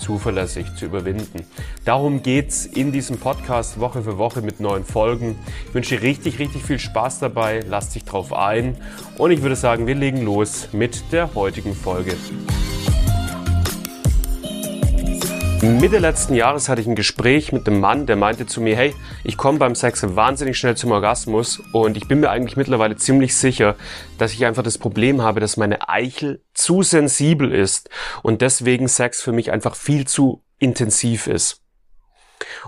zuverlässig zu überwinden. Darum geht's in diesem Podcast Woche für Woche mit neuen Folgen. Ich wünsche dir richtig, richtig viel Spaß dabei. Lass dich drauf ein. Und ich würde sagen, wir legen los mit der heutigen Folge. Mitte letzten Jahres hatte ich ein Gespräch mit einem Mann, der meinte zu mir, hey, ich komme beim Sex wahnsinnig schnell zum Orgasmus und ich bin mir eigentlich mittlerweile ziemlich sicher, dass ich einfach das Problem habe, dass meine Eichel zu sensibel ist und deswegen Sex für mich einfach viel zu intensiv ist.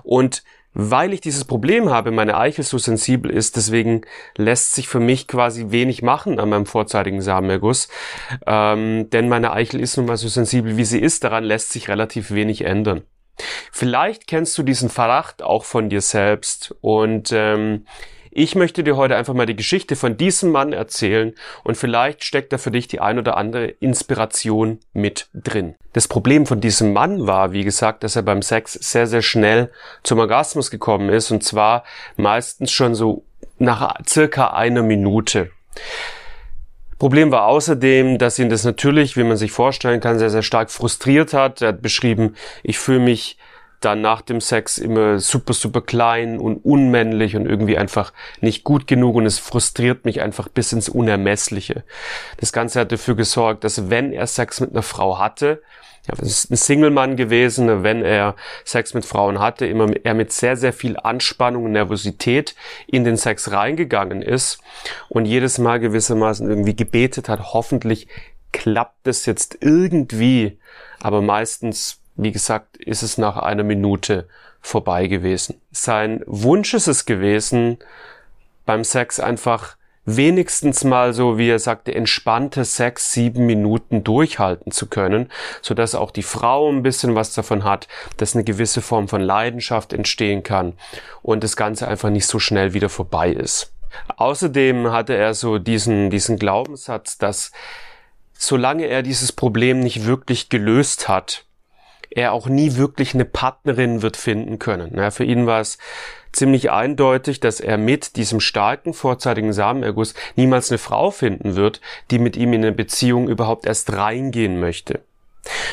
Und weil ich dieses Problem habe, meine Eichel so sensibel ist, deswegen lässt sich für mich quasi wenig machen an meinem vorzeitigen Samenerguss, ähm, denn meine Eichel ist nun mal so sensibel, wie sie ist, daran lässt sich relativ wenig ändern. Vielleicht kennst du diesen Verdacht auch von dir selbst. Und ähm, ich möchte dir heute einfach mal die Geschichte von diesem Mann erzählen und vielleicht steckt da für dich die ein oder andere Inspiration mit drin. Das Problem von diesem Mann war, wie gesagt, dass er beim Sex sehr, sehr schnell zum Orgasmus gekommen ist und zwar meistens schon so nach circa einer Minute. Problem war außerdem, dass ihn das natürlich, wie man sich vorstellen kann, sehr, sehr stark frustriert hat. Er hat beschrieben, ich fühle mich dann nach dem Sex immer super, super klein und unmännlich und irgendwie einfach nicht gut genug und es frustriert mich einfach bis ins Unermessliche. Das Ganze hat dafür gesorgt, dass wenn er Sex mit einer Frau hatte, ja, ist ein Single-Mann gewesen, wenn er Sex mit Frauen hatte, immer er mit sehr, sehr viel Anspannung und Nervosität in den Sex reingegangen ist und jedes Mal gewissermaßen irgendwie gebetet hat, hoffentlich klappt es jetzt irgendwie, aber meistens wie gesagt, ist es nach einer Minute vorbei gewesen. Sein Wunsch ist es gewesen, beim Sex einfach wenigstens mal so, wie er sagte, entspannte sechs, sieben Minuten durchhalten zu können, so dass auch die Frau ein bisschen was davon hat, dass eine gewisse Form von Leidenschaft entstehen kann und das Ganze einfach nicht so schnell wieder vorbei ist. Außerdem hatte er so diesen, diesen Glaubenssatz, dass solange er dieses Problem nicht wirklich gelöst hat, er auch nie wirklich eine Partnerin wird finden können. Ja, für ihn war es ziemlich eindeutig, dass er mit diesem starken vorzeitigen Samenerguss niemals eine Frau finden wird, die mit ihm in eine Beziehung überhaupt erst reingehen möchte.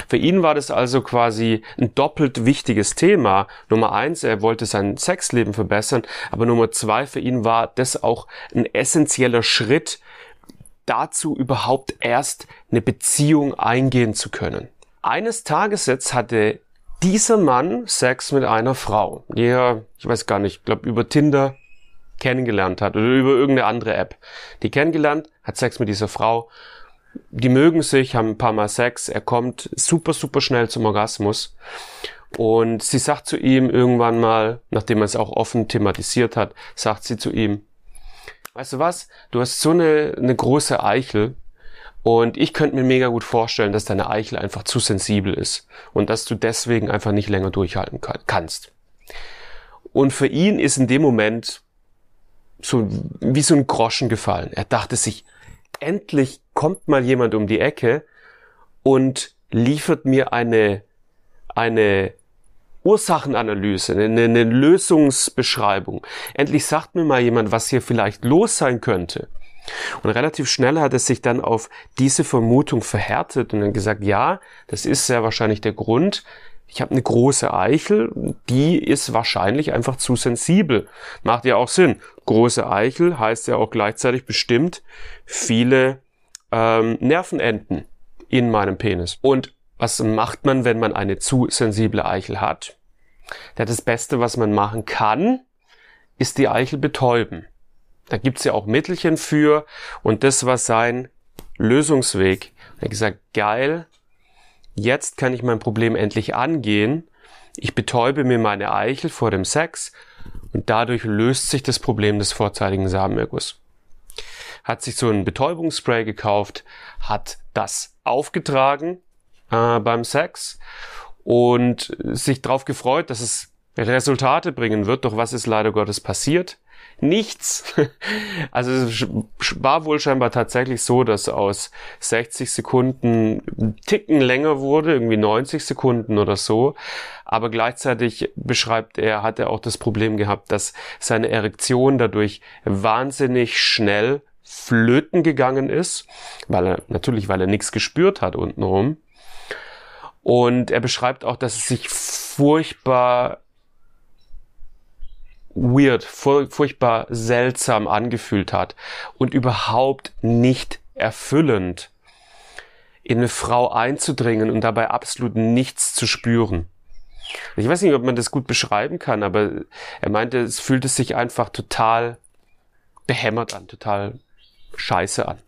Für ihn war das also quasi ein doppelt wichtiges Thema. Nummer eins, er wollte sein Sexleben verbessern, aber Nummer zwei, für ihn war das auch ein essentieller Schritt dazu, überhaupt erst eine Beziehung eingehen zu können. Eines Tages jetzt hatte dieser Mann Sex mit einer Frau, die er, ich weiß gar nicht, glaube über Tinder kennengelernt hat oder über irgendeine andere App. Die kennengelernt, hat Sex mit dieser Frau. Die mögen sich, haben ein paar Mal Sex. Er kommt super, super schnell zum Orgasmus. Und sie sagt zu ihm irgendwann mal, nachdem er es auch offen thematisiert hat, sagt sie zu ihm, weißt du was, du hast so eine, eine große Eichel, und ich könnte mir mega gut vorstellen, dass deine Eichel einfach zu sensibel ist und dass du deswegen einfach nicht länger durchhalten kannst. Und für ihn ist in dem Moment so wie so ein Groschen gefallen. Er dachte sich, endlich kommt mal jemand um die Ecke und liefert mir eine, eine Ursachenanalyse, eine, eine Lösungsbeschreibung. Endlich sagt mir mal jemand, was hier vielleicht los sein könnte. Und relativ schnell hat es sich dann auf diese Vermutung verhärtet und dann gesagt, ja, das ist sehr wahrscheinlich der Grund. Ich habe eine große Eichel, die ist wahrscheinlich einfach zu sensibel. Macht ja auch Sinn. Große Eichel heißt ja auch gleichzeitig bestimmt viele ähm, Nervenenden in meinem Penis. Und was macht man, wenn man eine zu sensible Eichel hat? Ja, das Beste, was man machen kann, ist die Eichel betäuben. Da gibt's ja auch Mittelchen für und das war sein Lösungsweg. Er hat gesagt, geil, jetzt kann ich mein Problem endlich angehen. Ich betäube mir meine Eichel vor dem Sex und dadurch löst sich das Problem des vorzeitigen Samenerguss. Hat sich so ein Betäubungsspray gekauft, hat das aufgetragen äh, beim Sex und sich darauf gefreut, dass es Resultate bringen wird. Doch was ist leider Gottes passiert? Nichts. Also es war wohl scheinbar tatsächlich so, dass aus 60 Sekunden ein Ticken länger wurde, irgendwie 90 Sekunden oder so. Aber gleichzeitig beschreibt er, hat er auch das Problem gehabt, dass seine Erektion dadurch wahnsinnig schnell flöten gegangen ist, weil er natürlich, weil er nichts gespürt hat untenrum. Und er beschreibt auch, dass es sich furchtbar weird, furchtbar seltsam angefühlt hat und überhaupt nicht erfüllend, in eine Frau einzudringen und dabei absolut nichts zu spüren. Ich weiß nicht, ob man das gut beschreiben kann, aber er meinte, es fühlte sich einfach total behämmert an, total scheiße an.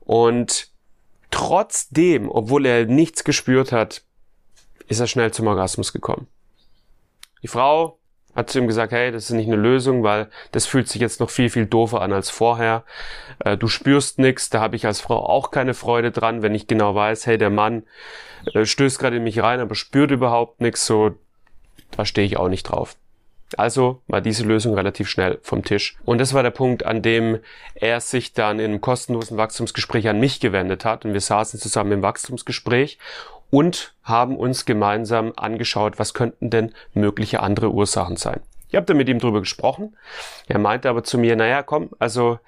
Und trotzdem, obwohl er nichts gespürt hat, ist er schnell zum Orgasmus gekommen. Die Frau hat zu ihm gesagt, hey, das ist nicht eine Lösung, weil das fühlt sich jetzt noch viel, viel doofer an als vorher. Äh, du spürst nichts, da habe ich als Frau auch keine Freude dran, wenn ich genau weiß, hey, der Mann äh, stößt gerade in mich rein, aber spürt überhaupt nichts, so, da stehe ich auch nicht drauf. Also war diese Lösung relativ schnell vom Tisch. Und das war der Punkt, an dem er sich dann in einem kostenlosen Wachstumsgespräch an mich gewendet hat. Und wir saßen zusammen im Wachstumsgespräch und haben uns gemeinsam angeschaut, was könnten denn mögliche andere Ursachen sein. Ich habe da mit ihm drüber gesprochen. Er meinte aber zu mir, naja, komm, also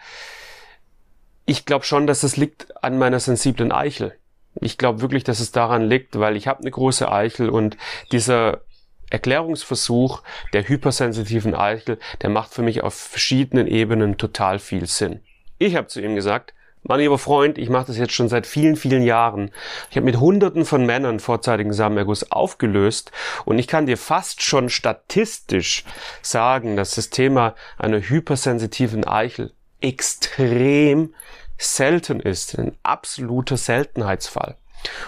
ich glaube schon, dass es liegt an meiner sensiblen Eichel. Ich glaube wirklich, dass es daran liegt, weil ich habe eine große Eichel und dieser Erklärungsversuch der hypersensitiven Eichel, der macht für mich auf verschiedenen Ebenen total viel Sinn. Ich habe zu ihm gesagt, mein lieber Freund, ich mache das jetzt schon seit vielen, vielen Jahren. Ich habe mit Hunderten von Männern vorzeitigen Samenerguss aufgelöst und ich kann dir fast schon statistisch sagen, dass das Thema einer hypersensitiven Eichel extrem selten ist, ein absoluter Seltenheitsfall.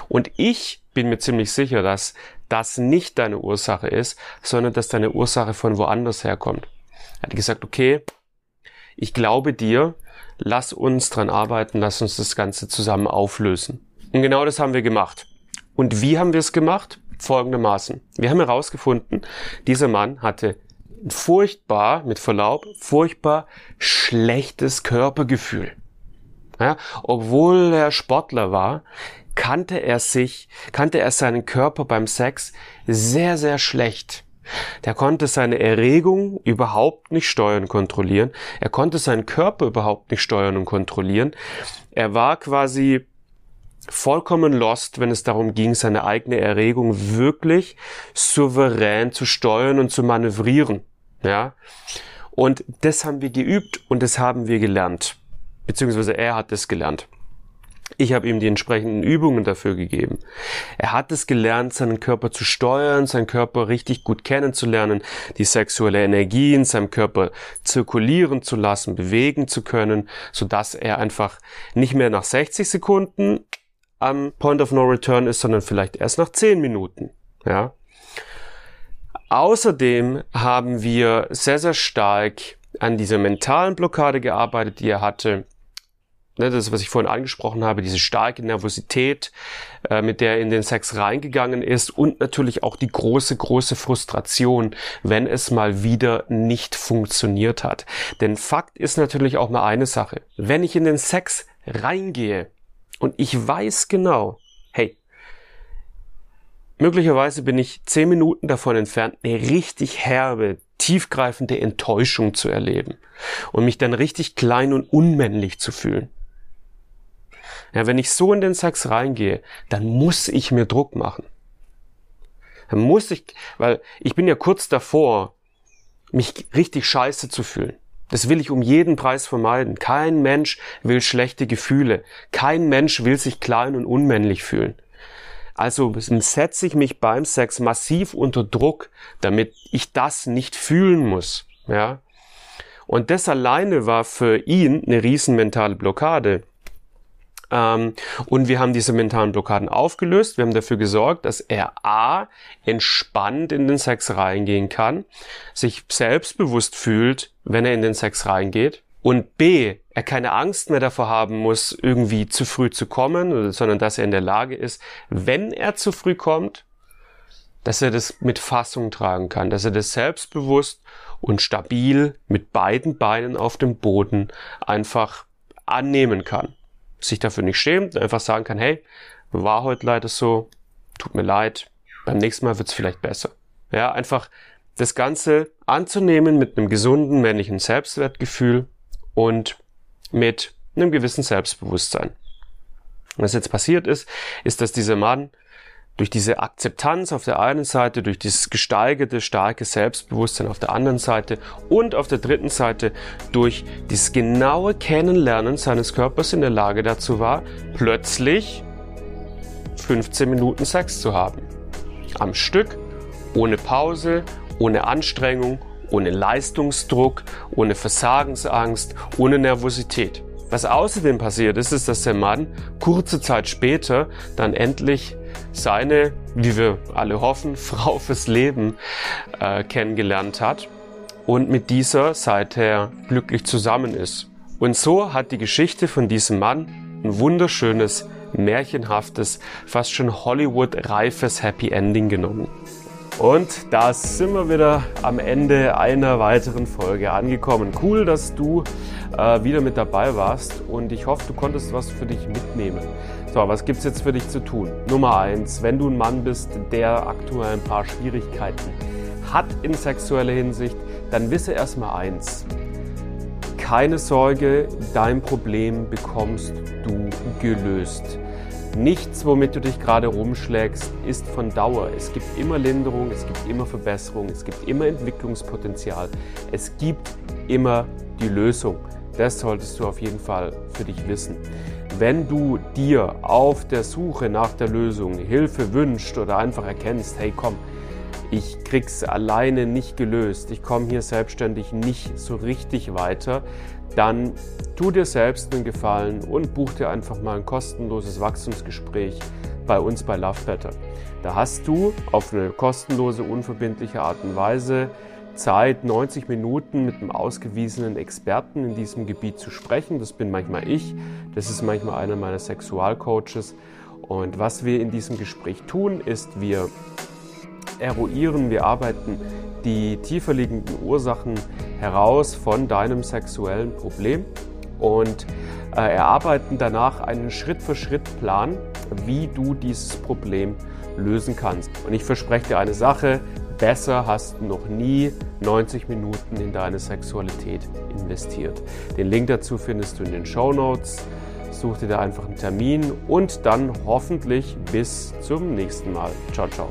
Und ich bin mir ziemlich sicher, dass das nicht deine Ursache ist, sondern dass deine Ursache von woanders herkommt. Er hat gesagt, okay, ich glaube dir, lass uns dran arbeiten, lass uns das Ganze zusammen auflösen. Und genau das haben wir gemacht. Und wie haben wir es gemacht? Folgendermaßen. Wir haben herausgefunden, dieser Mann hatte furchtbar, mit Verlaub, furchtbar schlechtes Körpergefühl. Ja, obwohl er Sportler war, kannte er sich, kannte er seinen Körper beim Sex sehr, sehr schlecht. Der konnte seine Erregung überhaupt nicht steuern und kontrollieren. Er konnte seinen Körper überhaupt nicht steuern und kontrollieren. Er war quasi vollkommen lost, wenn es darum ging, seine eigene Erregung wirklich souverän zu steuern und zu manövrieren. Ja. Und das haben wir geübt und das haben wir gelernt. Beziehungsweise er hat es gelernt. Ich habe ihm die entsprechenden Übungen dafür gegeben. Er hat es gelernt, seinen Körper zu steuern, seinen Körper richtig gut kennenzulernen, die sexuelle Energie in seinem Körper zirkulieren zu lassen, bewegen zu können, so dass er einfach nicht mehr nach 60 Sekunden am Point of No Return ist, sondern vielleicht erst nach 10 Minuten. Ja. Außerdem haben wir sehr, sehr stark an dieser mentalen Blockade gearbeitet, die er hatte ne, das, was ich vorhin angesprochen habe, diese starke Nervosität, äh, mit der er in den Sex reingegangen ist und natürlich auch die große, große Frustration, wenn es mal wieder nicht funktioniert hat. Denn Fakt ist natürlich auch mal eine Sache. Wenn ich in den Sex reingehe und ich weiß genau, hey, möglicherweise bin ich zehn Minuten davon entfernt, eine richtig herbe, tiefgreifende Enttäuschung zu erleben und mich dann richtig klein und unmännlich zu fühlen. Ja, wenn ich so in den Sex reingehe, dann muss ich mir Druck machen. Dann muss ich, weil ich bin ja kurz davor, mich richtig scheiße zu fühlen. Das will ich um jeden Preis vermeiden. Kein Mensch will schlechte Gefühle. Kein Mensch will sich klein und unmännlich fühlen. Also setze ich mich beim Sex massiv unter Druck, damit ich das nicht fühlen muss. Ja? Und das alleine war für ihn eine riesen mentale Blockade. Ähm, und wir haben diese mentalen Blockaden aufgelöst. Wir haben dafür gesorgt, dass er A, entspannt in den Sex reingehen kann, sich selbstbewusst fühlt, wenn er in den Sex reingeht. Und B, er keine Angst mehr davor haben muss, irgendwie zu früh zu kommen, sondern dass er in der Lage ist, wenn er zu früh kommt, dass er das mit Fassung tragen kann, dass er das selbstbewusst und stabil mit beiden Beinen auf dem Boden einfach annehmen kann. Sich dafür nicht schämt, einfach sagen kann, hey, war heute leider so, tut mir leid, beim nächsten Mal wird's vielleicht besser. Ja, einfach das Ganze anzunehmen mit einem gesunden männlichen Selbstwertgefühl und mit einem gewissen Selbstbewusstsein. Was jetzt passiert ist, ist, dass dieser Mann durch diese Akzeptanz auf der einen Seite, durch dieses gesteigerte, starke Selbstbewusstsein auf der anderen Seite und auf der dritten Seite durch dieses genaue Kennenlernen seines Körpers in der Lage dazu war, plötzlich 15 Minuten Sex zu haben. Am Stück, ohne Pause, ohne Anstrengung, ohne Leistungsdruck, ohne Versagensangst, ohne Nervosität. Was außerdem passiert ist, ist, dass der Mann kurze Zeit später dann endlich seine, wie wir alle hoffen, Frau fürs Leben äh, kennengelernt hat und mit dieser seither glücklich zusammen ist. Und so hat die Geschichte von diesem Mann ein wunderschönes, märchenhaftes, fast schon Hollywood-reifes Happy Ending genommen. Und da sind wir wieder am Ende einer weiteren Folge angekommen. Cool, dass du äh, wieder mit dabei warst und ich hoffe, du konntest was für dich mitnehmen. So, was gibt's jetzt für dich zu tun? Nummer eins, wenn du ein Mann bist, der aktuell ein paar Schwierigkeiten hat in sexueller Hinsicht, dann wisse erstmal eins. Keine Sorge, dein Problem bekommst du gelöst. Nichts, womit du dich gerade rumschlägst, ist von Dauer. Es gibt immer Linderung, es gibt immer Verbesserung, es gibt immer Entwicklungspotenzial. Es gibt immer die Lösung. Das solltest du auf jeden Fall für dich wissen. Wenn du dir auf der Suche nach der Lösung Hilfe wünscht oder einfach erkennst, hey komm, ich krieg's alleine nicht gelöst, ich komme hier selbstständig nicht so richtig weiter, dann tu dir selbst einen Gefallen und buch dir einfach mal ein kostenloses Wachstumsgespräch bei uns bei Love Better. Da hast du auf eine kostenlose, unverbindliche Art und Weise Zeit, 90 Minuten mit einem ausgewiesenen Experten in diesem Gebiet zu sprechen. Das bin manchmal ich, das ist manchmal einer meiner Sexualcoaches. Und was wir in diesem Gespräch tun, ist, wir eruieren, wir arbeiten die tiefer liegenden Ursachen heraus von deinem sexuellen Problem und äh, erarbeiten danach einen Schritt-für-Schritt-Plan, wie du dieses Problem lösen kannst. Und ich verspreche dir eine Sache, besser hast noch nie 90 Minuten in deine Sexualität investiert. Den Link dazu findest du in den Show Notes. Such dir da einfach einen Termin und dann hoffentlich bis zum nächsten Mal. Ciao, ciao.